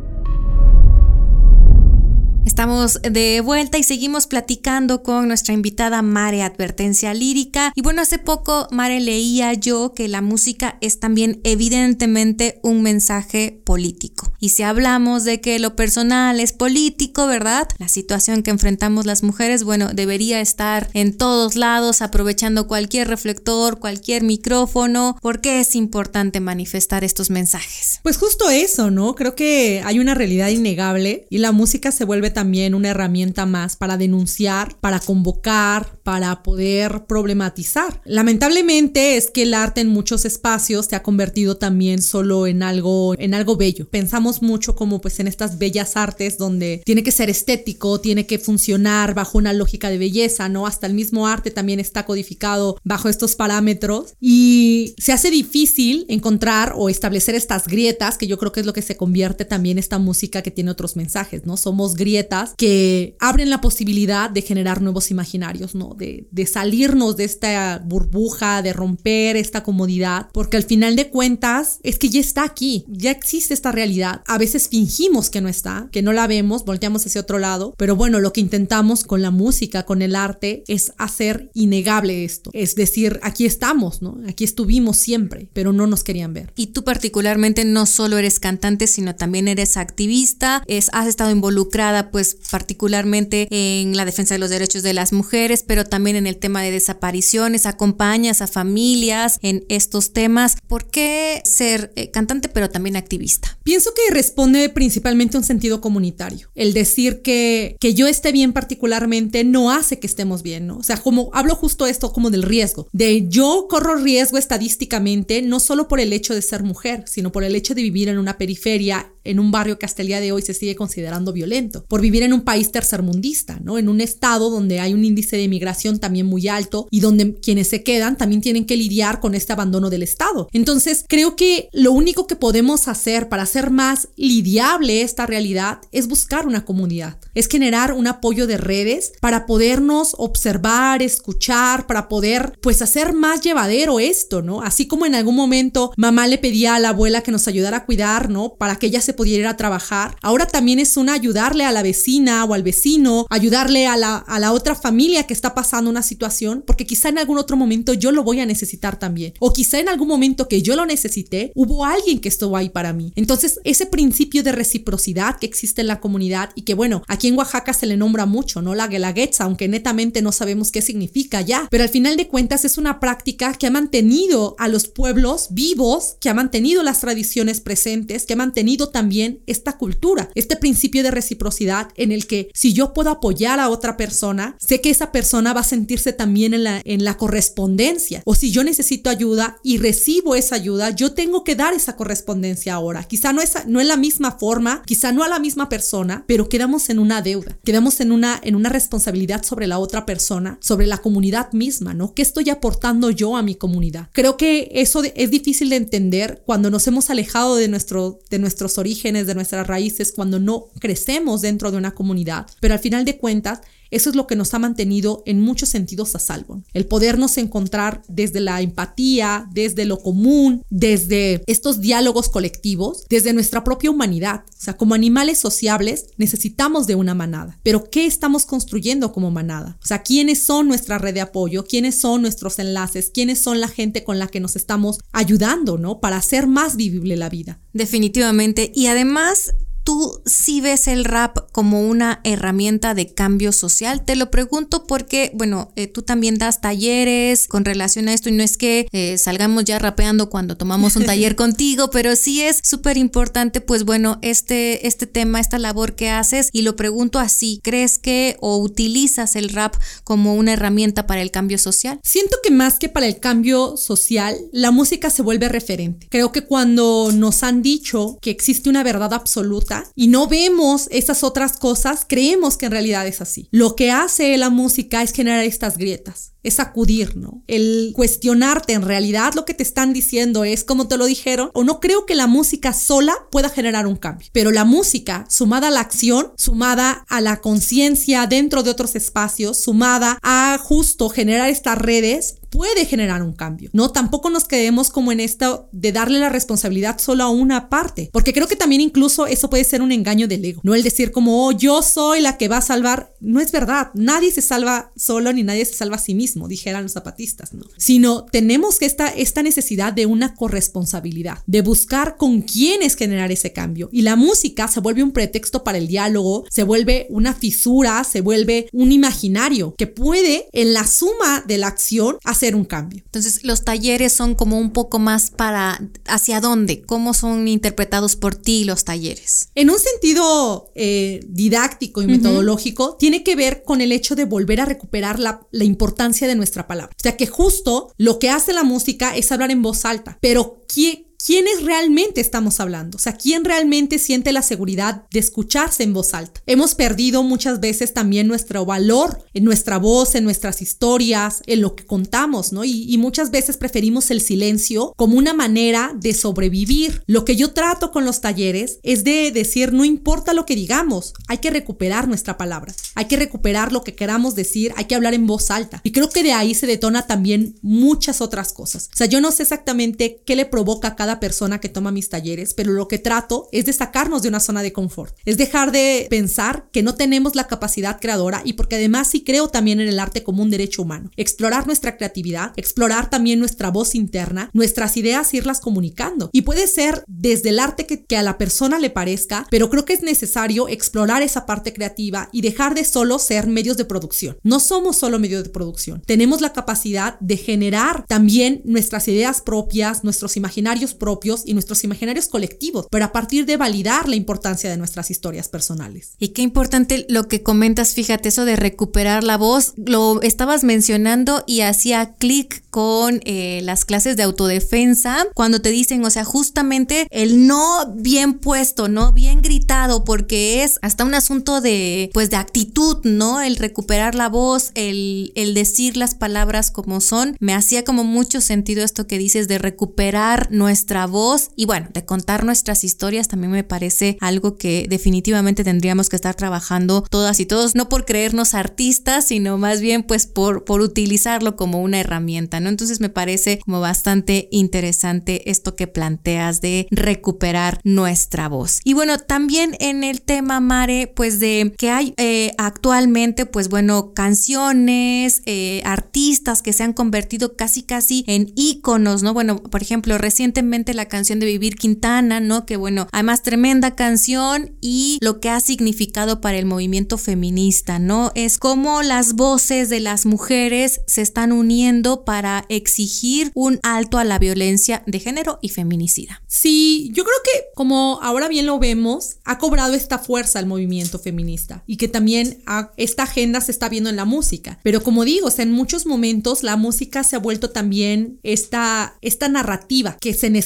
Estamos de vuelta y seguimos platicando con nuestra invitada Mare Advertencia Lírica. Y bueno, hace poco Mare leía yo que la música es también evidentemente un mensaje político. Y si hablamos de que lo personal es político, ¿verdad? La situación que enfrentamos las mujeres, bueno, debería estar en todos lados, aprovechando cualquier reflector, cualquier micrófono. ¿Por qué es importante manifestar estos mensajes? Pues justo eso, ¿no? Creo que hay una realidad innegable y la música se vuelve también una herramienta más para denunciar, para convocar, para poder problematizar. Lamentablemente es que el arte en muchos espacios se ha convertido también solo en algo en algo bello. Pensamos mucho como pues en estas bellas artes donde tiene que ser estético, tiene que funcionar bajo una lógica de belleza, ¿no? Hasta el mismo arte también está codificado bajo estos parámetros y se hace difícil encontrar o establecer estas grietas que yo creo que es lo que se convierte también esta música que tiene otros mensajes, ¿no? Somos grietas que abren la posibilidad de generar nuevos imaginarios, ¿no? De, de salirnos de esta burbuja, de romper esta comodidad, porque al final de cuentas es que ya está aquí, ya existe esta realidad. A veces fingimos que no está, que no la vemos, volteamos hacia otro lado, pero bueno, lo que intentamos con la música, con el arte, es hacer innegable esto. Es decir, aquí estamos, ¿no? Aquí estuvimos siempre, pero no nos querían ver. Y tú particularmente no solo eres cantante, sino también eres activista, es, has estado involucrada pues particularmente en la defensa de los derechos de las mujeres, pero también en el tema de desapariciones, acompañas a familias en estos temas. ¿Por qué ser eh, cantante pero también activista? Pienso que responde principalmente a un sentido comunitario. El decir que, que yo esté bien particularmente no hace que estemos bien, ¿no? O sea, como hablo justo esto como del riesgo, de yo corro riesgo estadísticamente no solo por el hecho de ser mujer, sino por el hecho de vivir en una periferia en un barrio que hasta el día de hoy se sigue considerando violento, por vivir en un país tercermundista, ¿no? En un estado donde hay un índice de inmigración también muy alto y donde quienes se quedan también tienen que lidiar con este abandono del Estado. Entonces, creo que lo único que podemos hacer para hacer más lidiable esta realidad es buscar una comunidad, es generar un apoyo de redes para podernos observar, escuchar, para poder pues hacer más llevadero esto, ¿no? Así como en algún momento mamá le pedía a la abuela que nos ayudara a cuidar, ¿no? Para que ella se pudiera ir a trabajar. Ahora también es una ayudarle a la vecina o al vecino, ayudarle a la, a la otra familia que está pasando una situación, porque quizá en algún otro momento yo lo voy a necesitar también. O quizá en algún momento que yo lo necesité, hubo alguien que estuvo ahí para mí. Entonces, ese principio de reciprocidad que existe en la comunidad y que bueno, aquí en Oaxaca se le nombra mucho, ¿no? La guelaguetza, aunque netamente no sabemos qué significa ya, pero al final de cuentas es una práctica que ha mantenido a los pueblos vivos, que ha mantenido las tradiciones presentes, que ha mantenido también también esta cultura, este principio de reciprocidad en el que si yo puedo apoyar a otra persona, sé que esa persona va a sentirse también en la, en la correspondencia. O si yo necesito ayuda y recibo esa ayuda, yo tengo que dar esa correspondencia ahora. Quizá no es, no es la misma forma, quizá no a la misma persona, pero quedamos en una deuda, quedamos en una, en una responsabilidad sobre la otra persona, sobre la comunidad misma, ¿no? ¿Qué estoy aportando yo a mi comunidad? Creo que eso es difícil de entender cuando nos hemos alejado de, nuestro, de nuestros orígenes de nuestras raíces, cuando no crecemos dentro de una comunidad. Pero al final de cuentas, eso es lo que nos ha mantenido en muchos sentidos a salvo. El podernos encontrar desde la empatía, desde lo común, desde estos diálogos colectivos, desde nuestra propia humanidad. O sea, como animales sociables necesitamos de una manada. Pero ¿qué estamos construyendo como manada? O sea, ¿quiénes son nuestra red de apoyo? ¿Quiénes son nuestros enlaces? ¿Quiénes son la gente con la que nos estamos ayudando, ¿no? Para hacer más vivible la vida. Definitivamente. Y además tú sí ves el rap como una herramienta de cambio social? Te lo pregunto porque, bueno, eh, tú también das talleres con relación a esto y no es que eh, salgamos ya rapeando cuando tomamos un taller *laughs* contigo, pero sí es súper importante, pues bueno, este, este tema, esta labor que haces y lo pregunto así, ¿crees que o utilizas el rap como una herramienta para el cambio social? Siento que más que para el cambio social, la música se vuelve referente. Creo que cuando nos han dicho que existe una verdad absoluta, y no vemos esas otras cosas, creemos que en realidad es así. Lo que hace la música es generar estas grietas, es acudir, ¿no? El cuestionarte en realidad lo que te están diciendo es como te lo dijeron, o no creo que la música sola pueda generar un cambio, pero la música sumada a la acción, sumada a la conciencia dentro de otros espacios, sumada a justo generar estas redes, puede generar un cambio, ¿no? Tampoco nos quedemos como en esto de darle la responsabilidad solo a una parte, porque creo que también incluso eso puede ser un engaño del ego, no el decir como, oh, yo soy la que va a salvar, no es verdad, nadie se salva solo ni nadie se salva a sí mismo, dijeran los zapatistas, ¿no? Sino tenemos esta, esta necesidad de una corresponsabilidad, de buscar con quiénes generar ese cambio. Y la música se vuelve un pretexto para el diálogo, se vuelve una fisura, se vuelve un imaginario que puede en la suma de la acción hacer un cambio. Entonces los talleres son como un poco más para hacia dónde, cómo son interpretados por ti los talleres. En un sentido eh, didáctico y metodológico, tiene que ver con el hecho de volver a recuperar la, la importancia de nuestra palabra. O sea que justo lo que hace la música es hablar en voz alta, pero ¿quién, quiénes realmente estamos hablando, o sea, quién realmente siente la seguridad de escucharse en voz alta. Hemos perdido muchas veces también nuestro valor en nuestra voz, en nuestras historias, en lo que contamos, ¿no? Y, y muchas veces preferimos el silencio como una manera de sobrevivir. Lo que yo trato con los talleres es de decir, no importa lo que digamos, hay que recuperar nuestra palabra, hay que recuperar lo que queramos decir, hay que hablar en voz alta. Y creo que de ahí se detona también muchas otras cosas. O sea, yo no sé exactamente qué le provoca a cada persona que toma mis talleres, pero lo que trato es de sacarnos de una zona de confort, es dejar de pensar que no tenemos la capacidad creadora y porque además sí creo también en el arte como un derecho humano, explorar nuestra creatividad, explorar también nuestra voz interna, nuestras ideas, irlas comunicando. Y puede ser desde el arte que, que a la persona le parezca, pero creo que es necesario explorar esa parte creativa y dejar de solo ser medios de producción. No somos solo medios de producción, tenemos la capacidad de generar también nuestras ideas propias, nuestros imaginarios propios y nuestros imaginarios colectivos, pero a partir de validar la importancia de nuestras historias personales. Y qué importante lo que comentas, fíjate, eso de recuperar la voz, lo estabas mencionando y hacía clic con eh, las clases de autodefensa, cuando te dicen, o sea, justamente el no bien puesto, no bien gritado, porque es hasta un asunto de, pues, de actitud, ¿no? El recuperar la voz, el, el decir las palabras como son, me hacía como mucho sentido esto que dices de recuperar nuestra voz y bueno, de contar nuestras historias también me parece algo que definitivamente tendríamos que estar trabajando todas y todos, no por creernos artistas, sino más bien pues por, por utilizarlo como una herramienta, ¿no? Entonces me parece como bastante interesante esto que planteas de recuperar nuestra voz. Y bueno, también en el tema, Mare, pues de que hay eh, actualmente, pues bueno, canciones, eh, artistas que se han convertido casi casi en íconos, ¿no? Bueno, por ejemplo, recientemente la canción de Vivir Quintana, ¿no? Que bueno, además tremenda canción y lo que ha significado para el movimiento feminista, ¿no? Es como las voces de las mujeres se están uniendo para exigir un alto a la violencia de género y feminicida. Sí, yo creo que como ahora bien lo vemos, ha cobrado esta fuerza el movimiento feminista y que también ha, esta agenda se está viendo en la música. Pero como digo, o sea, en muchos momentos la música se ha vuelto también esta, esta narrativa que se necesita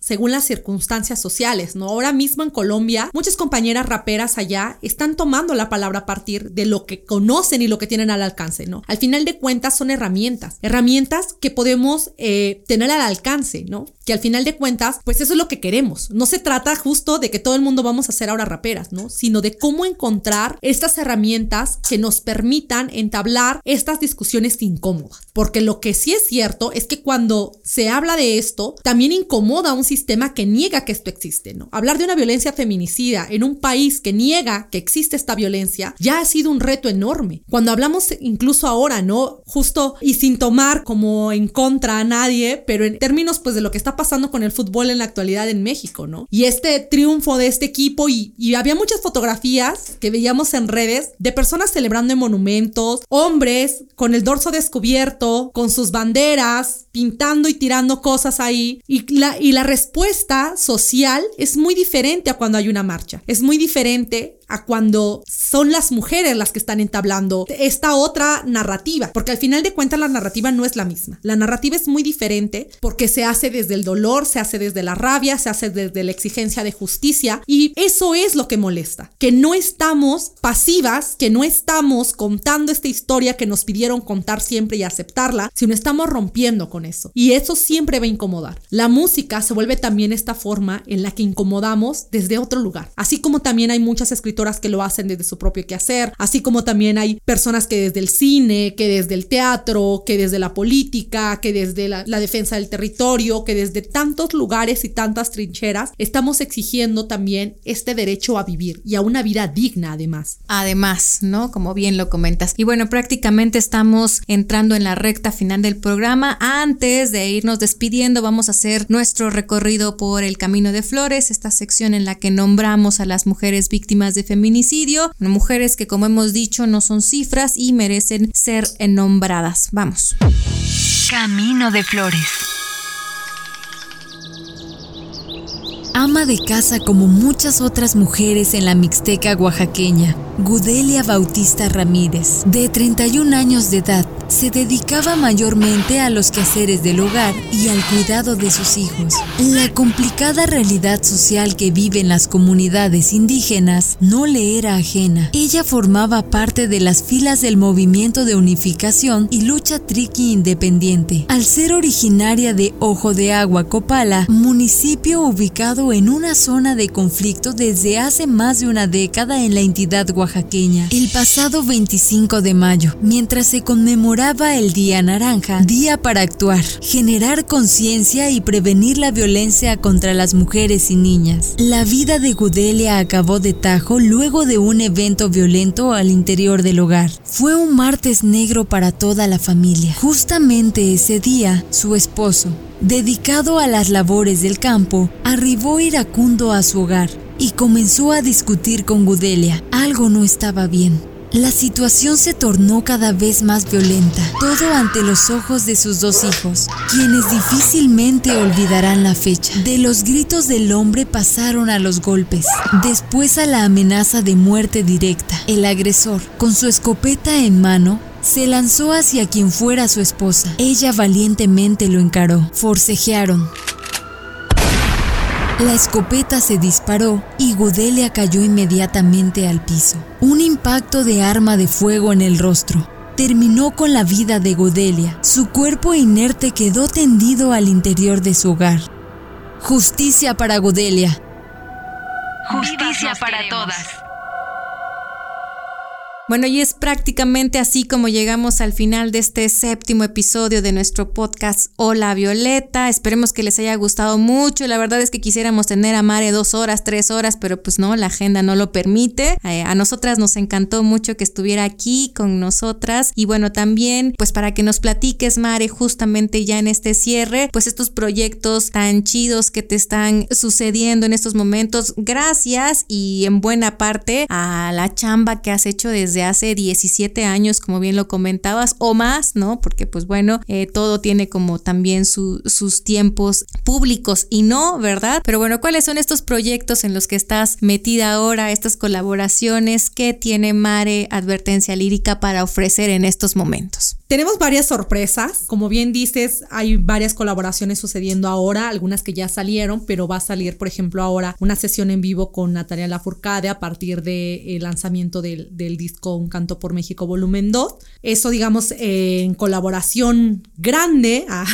según las circunstancias sociales, ¿no? Ahora mismo en Colombia, muchas compañeras raperas allá están tomando la palabra a partir de lo que conocen y lo que tienen al alcance, ¿no? Al final de cuentas son herramientas, herramientas que podemos eh, tener al alcance, ¿no? Que al final de cuentas, pues eso es lo que queremos. No se trata justo de que todo el mundo vamos a ser ahora raperas, ¿no? Sino de cómo encontrar estas herramientas que nos permitan entablar estas discusiones incómodas. Porque lo que sí es cierto es que cuando se habla de esto, también incomoda a un sistema que niega que esto existe, ¿no? Hablar de una violencia feminicida en un país que niega que existe esta violencia ya ha sido un reto enorme. Cuando hablamos incluso ahora, ¿no? Justo y sin tomar como en contra a nadie, pero en términos pues de lo que está pasando con el fútbol en la actualidad en México, ¿no? Y este triunfo de este equipo y, y había muchas fotografías que veíamos en redes de personas celebrando en monumentos, hombres con el dorso descubierto, con sus banderas, pintando y tirando cosas ahí. Y la, y la respuesta social es muy diferente a cuando hay una marcha. Es muy diferente a cuando son las mujeres las que están entablando esta otra narrativa, porque al final de cuentas la narrativa no es la misma. La narrativa es muy diferente porque se hace desde el dolor, se hace desde la rabia, se hace desde la exigencia de justicia y eso es lo que molesta, que no estamos pasivas, que no estamos contando esta historia que nos pidieron contar siempre y aceptarla, sino estamos rompiendo con eso y eso siempre va a incomodar. La música se vuelve también esta forma en la que incomodamos desde otro lugar. Así como también hay muchas escritoras que lo hacen desde su propio quehacer, así como también hay personas que desde el cine, que desde el teatro, que desde la política, que desde la, defensa del territorio, que desde tantos lugares y tantas trincheras estamos exigiendo también este derecho a vivir y a una vida digna además. Además, ¿no? Como bien lo comentas. Y bueno, prácticamente estamos entrando en la recta final del programa. Antes de irnos despidiendo, vamos a hacer nuestro recorrido por el Camino de Flores, esta sección en la que nombramos a las mujeres víctimas de feminicidio, mujeres que como hemos dicho no son cifras y merecen ser nombradas. Vamos. Camino de Flores. Ama de casa como muchas otras mujeres en la Mixteca oaxaqueña, Gudelia Bautista Ramírez, de 31 años de edad, se dedicaba mayormente a los quehaceres del hogar y al cuidado de sus hijos. La complicada realidad social que viven las comunidades indígenas no le era ajena. Ella formaba parte de las filas del movimiento de unificación y lucha triqui independiente. Al ser originaria de Ojo de Agua, Copala, municipio ubicado en una zona de conflicto desde hace más de una década en la entidad oaxaqueña. El pasado 25 de mayo, mientras se conmemoraba el Día Naranja, día para actuar, generar conciencia y prevenir la violencia contra las mujeres y niñas. La vida de Gudelia acabó de tajo luego de un evento violento al interior del hogar. Fue un martes negro para toda la familia. Justamente ese día, su esposo, dedicado a las labores del campo, arribó iracundo a su hogar y comenzó a discutir con Gudelia. Algo no estaba bien. La situación se tornó cada vez más violenta, todo ante los ojos de sus dos hijos, quienes difícilmente olvidarán la fecha. De los gritos del hombre pasaron a los golpes, después a la amenaza de muerte directa. El agresor, con su escopeta en mano, se lanzó hacia quien fuera su esposa. Ella valientemente lo encaró. Forcejearon. La escopeta se disparó y Gudelia cayó inmediatamente al piso. Un impacto de arma de fuego en el rostro terminó con la vida de Gudelia. Su cuerpo inerte quedó tendido al interior de su hogar. Justicia para Gudelia. Justicia para todas. Bueno, y es prácticamente así como llegamos al final de este séptimo episodio de nuestro podcast Hola Violeta. Esperemos que les haya gustado mucho. La verdad es que quisiéramos tener a Mare dos horas, tres horas, pero pues no, la agenda no lo permite. Eh, a nosotras nos encantó mucho que estuviera aquí con nosotras. Y bueno, también pues para que nos platiques, Mare, justamente ya en este cierre, pues estos proyectos tan chidos que te están sucediendo en estos momentos. Gracias y en buena parte a la chamba que has hecho desde hace 17 años, como bien lo comentabas, o más, ¿no? Porque pues bueno, eh, todo tiene como también sus tiempos públicos y no, ¿verdad? Pero bueno, ¿cuáles son estos proyectos en los que estás metida ahora, estas colaboraciones? ¿Qué tiene Mare Advertencia Lírica para ofrecer en estos momentos? Tenemos varias sorpresas. Como bien dices, hay varias colaboraciones sucediendo ahora, algunas que ya salieron, pero va a salir, por ejemplo, ahora una sesión en vivo con Natalia Lafourcade a partir del lanzamiento del, del disco Un Canto por México Volumen 2. Eso, digamos, eh, en colaboración grande, ah,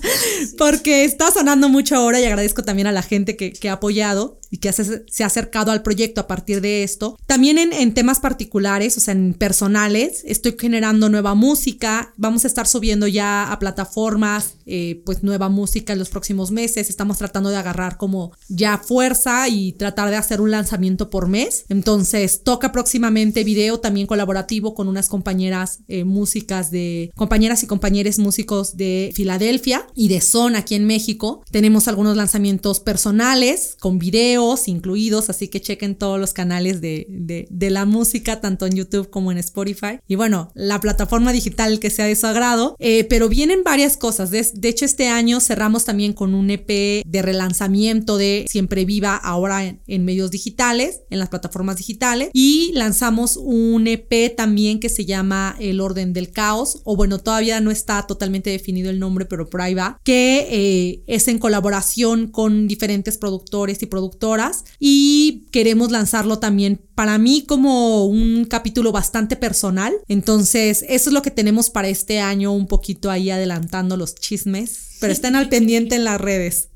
*laughs* porque está sonando mucho ahora y agradezco también a la gente que, que ha apoyado que se ha acercado al proyecto a partir de esto. También en, en, temas particulares, o sea, en personales, estoy generando nueva música. Vamos a estar subiendo ya a plataformas, eh, pues nueva música en los próximos meses. Estamos tratando de agarrar como ya fuerza y tratar de hacer un lanzamiento por mes. Entonces, toca próximamente video también colaborativo con unas compañeras eh, músicas de, compañeras y compañeros músicos de Filadelfia y de Son aquí en México. Tenemos algunos lanzamientos personales con video incluidos, así que chequen todos los canales de, de, la música, tanto en YouTube como en Spotify. Y bueno, la plataforma digital que sea de su agrado, eh, pero vienen varias cosas. De, de, hecho, este año cerramos también con un EP de relanzamiento de Siempre Viva ahora en, en medios digitales, en las plataformas digitales, y lanzamos un EP también que se llama El Orden del Caos, o bueno, todavía no está totalmente definido el nombre, pero por ahí va, que eh, es en colaboración con diferentes productores y productoras y queremos lanzarlo también para mí como un capítulo bastante personal. Entonces, eso es lo que tenemos para este año, un poquito ahí adelantando los chismes pero estén al pendiente en las redes.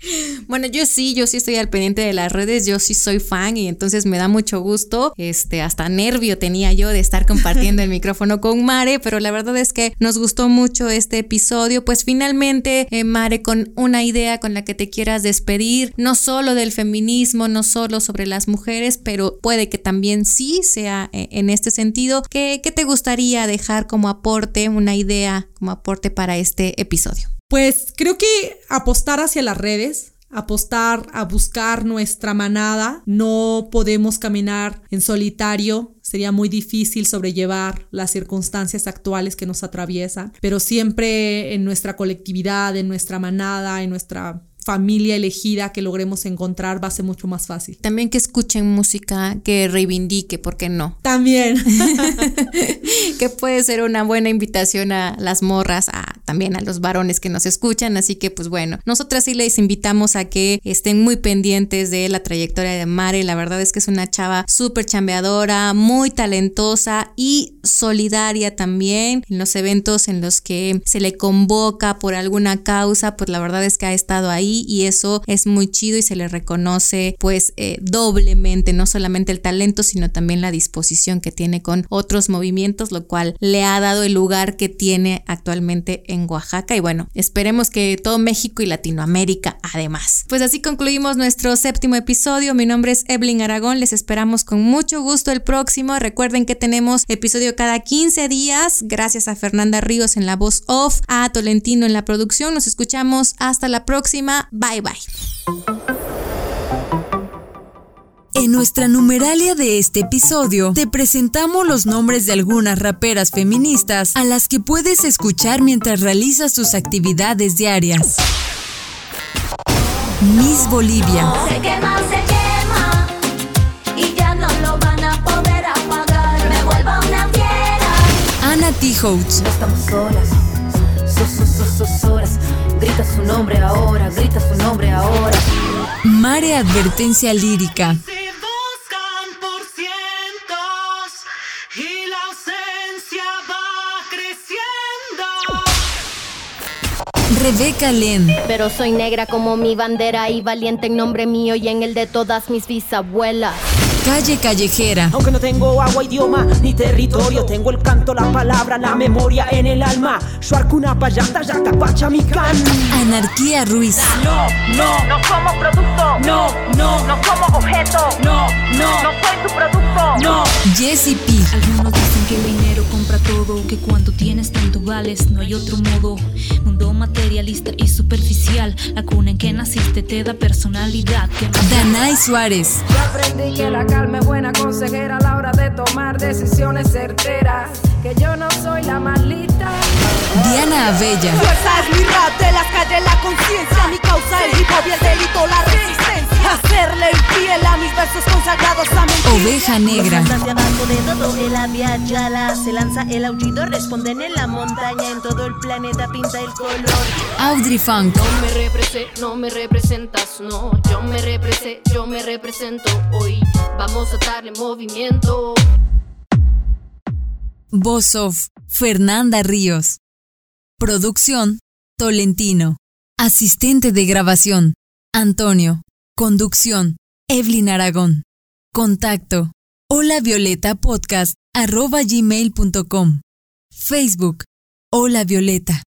Bueno, yo sí, yo sí estoy al pendiente de las redes, yo sí soy fan y entonces me da mucho gusto, este, hasta nervio tenía yo de estar compartiendo el *laughs* micrófono con Mare, pero la verdad es que nos gustó mucho este episodio, pues finalmente, eh, Mare, con una idea con la que te quieras despedir, no solo del feminismo, no solo sobre las mujeres, pero puede que también sí sea eh, en este sentido, ¿qué, ¿qué te gustaría dejar como aporte, una idea como aporte para este episodio? Pues creo que apostar hacia las redes, apostar a buscar nuestra manada. No podemos caminar en solitario. Sería muy difícil sobrellevar las circunstancias actuales que nos atraviesan, pero siempre en nuestra colectividad, en nuestra manada, en nuestra familia elegida que logremos encontrar va a ser mucho más fácil. También que escuchen música que reivindique, ¿por qué no? También. *laughs* que puede ser una buena invitación a las morras, a, también a los varones que nos escuchan. Así que, pues bueno, nosotras sí les invitamos a que estén muy pendientes de la trayectoria de Mare. La verdad es que es una chava súper chambeadora, muy talentosa y solidaria también. En los eventos en los que se le convoca por alguna causa, pues la verdad es que ha estado ahí y eso es muy chido y se le reconoce pues eh, doblemente, no solamente el talento, sino también la disposición que tiene con otros movimientos, lo cual le ha dado el lugar que tiene actualmente en Oaxaca y bueno, esperemos que todo México y Latinoamérica además. Pues así concluimos nuestro séptimo episodio. Mi nombre es Evelyn Aragón, les esperamos con mucho gusto el próximo. Recuerden que tenemos episodio cada 15 días, gracias a Fernanda Ríos en la voz off, a Tolentino en la producción. Nos escuchamos hasta la próxima. Bye bye. En nuestra numeralia de este episodio te presentamos los nombres de algunas raperas feministas a las que puedes escuchar mientras realizas tus actividades diarias. Miss Bolivia. Se quema, se quema y ya no lo van a poder apagar. Me vuelvo una fiera. Ana Tijoux. Estamos solas, so, so, so, horas. Grita su nombre ahora, grita su nombre ahora. Mare Advertencia Lírica. Se buscan por cientos y la ausencia va creciendo. Rebeca Len. Pero soy negra como mi bandera y valiente en nombre mío y en el de todas mis bisabuelas. Calle Callejera. Aunque no tengo agua, idioma ni territorio, tengo el canto, la palabra, la memoria en el alma. Shuarkuna payanta, yata pachamican. Anarquía Ruiz. No, no, no como producto. No, no, no como objeto. No, no, no soy tu producto. No. Jessie P. Algunos dicen que el dinero compra todo, que cuando tienes tanto vales, no hay otro modo. Mundo materialista y superficial, la cuna en que naciste te da personalidad. Que Danay Suárez. Yo aprendí que la calma es buena consejera a la hora de tomar decisiones certeras. Que yo no soy la malita. Diana Abella. Fuerza es mi rap de las calles, la conciencia. Mi causa, el hip hop y el delito, la resistencia. Hacerle infiel a mis versos consagrados a mentir. Oveja Negra. de abajo de todo el avia yala. Se lanza el aullido, responden en la montaña. En todo el planeta pinta el color. Audrey Funk. No me represent, no me representas, no. Yo me represento, yo me represento hoy. Vamos a darle movimiento. Voz of Fernanda Ríos. Producción Tolentino. Asistente de grabación Antonio. Conducción Evelyn Aragón. Contacto Hola Violeta Podcast arroba. Facebook Hola Violeta.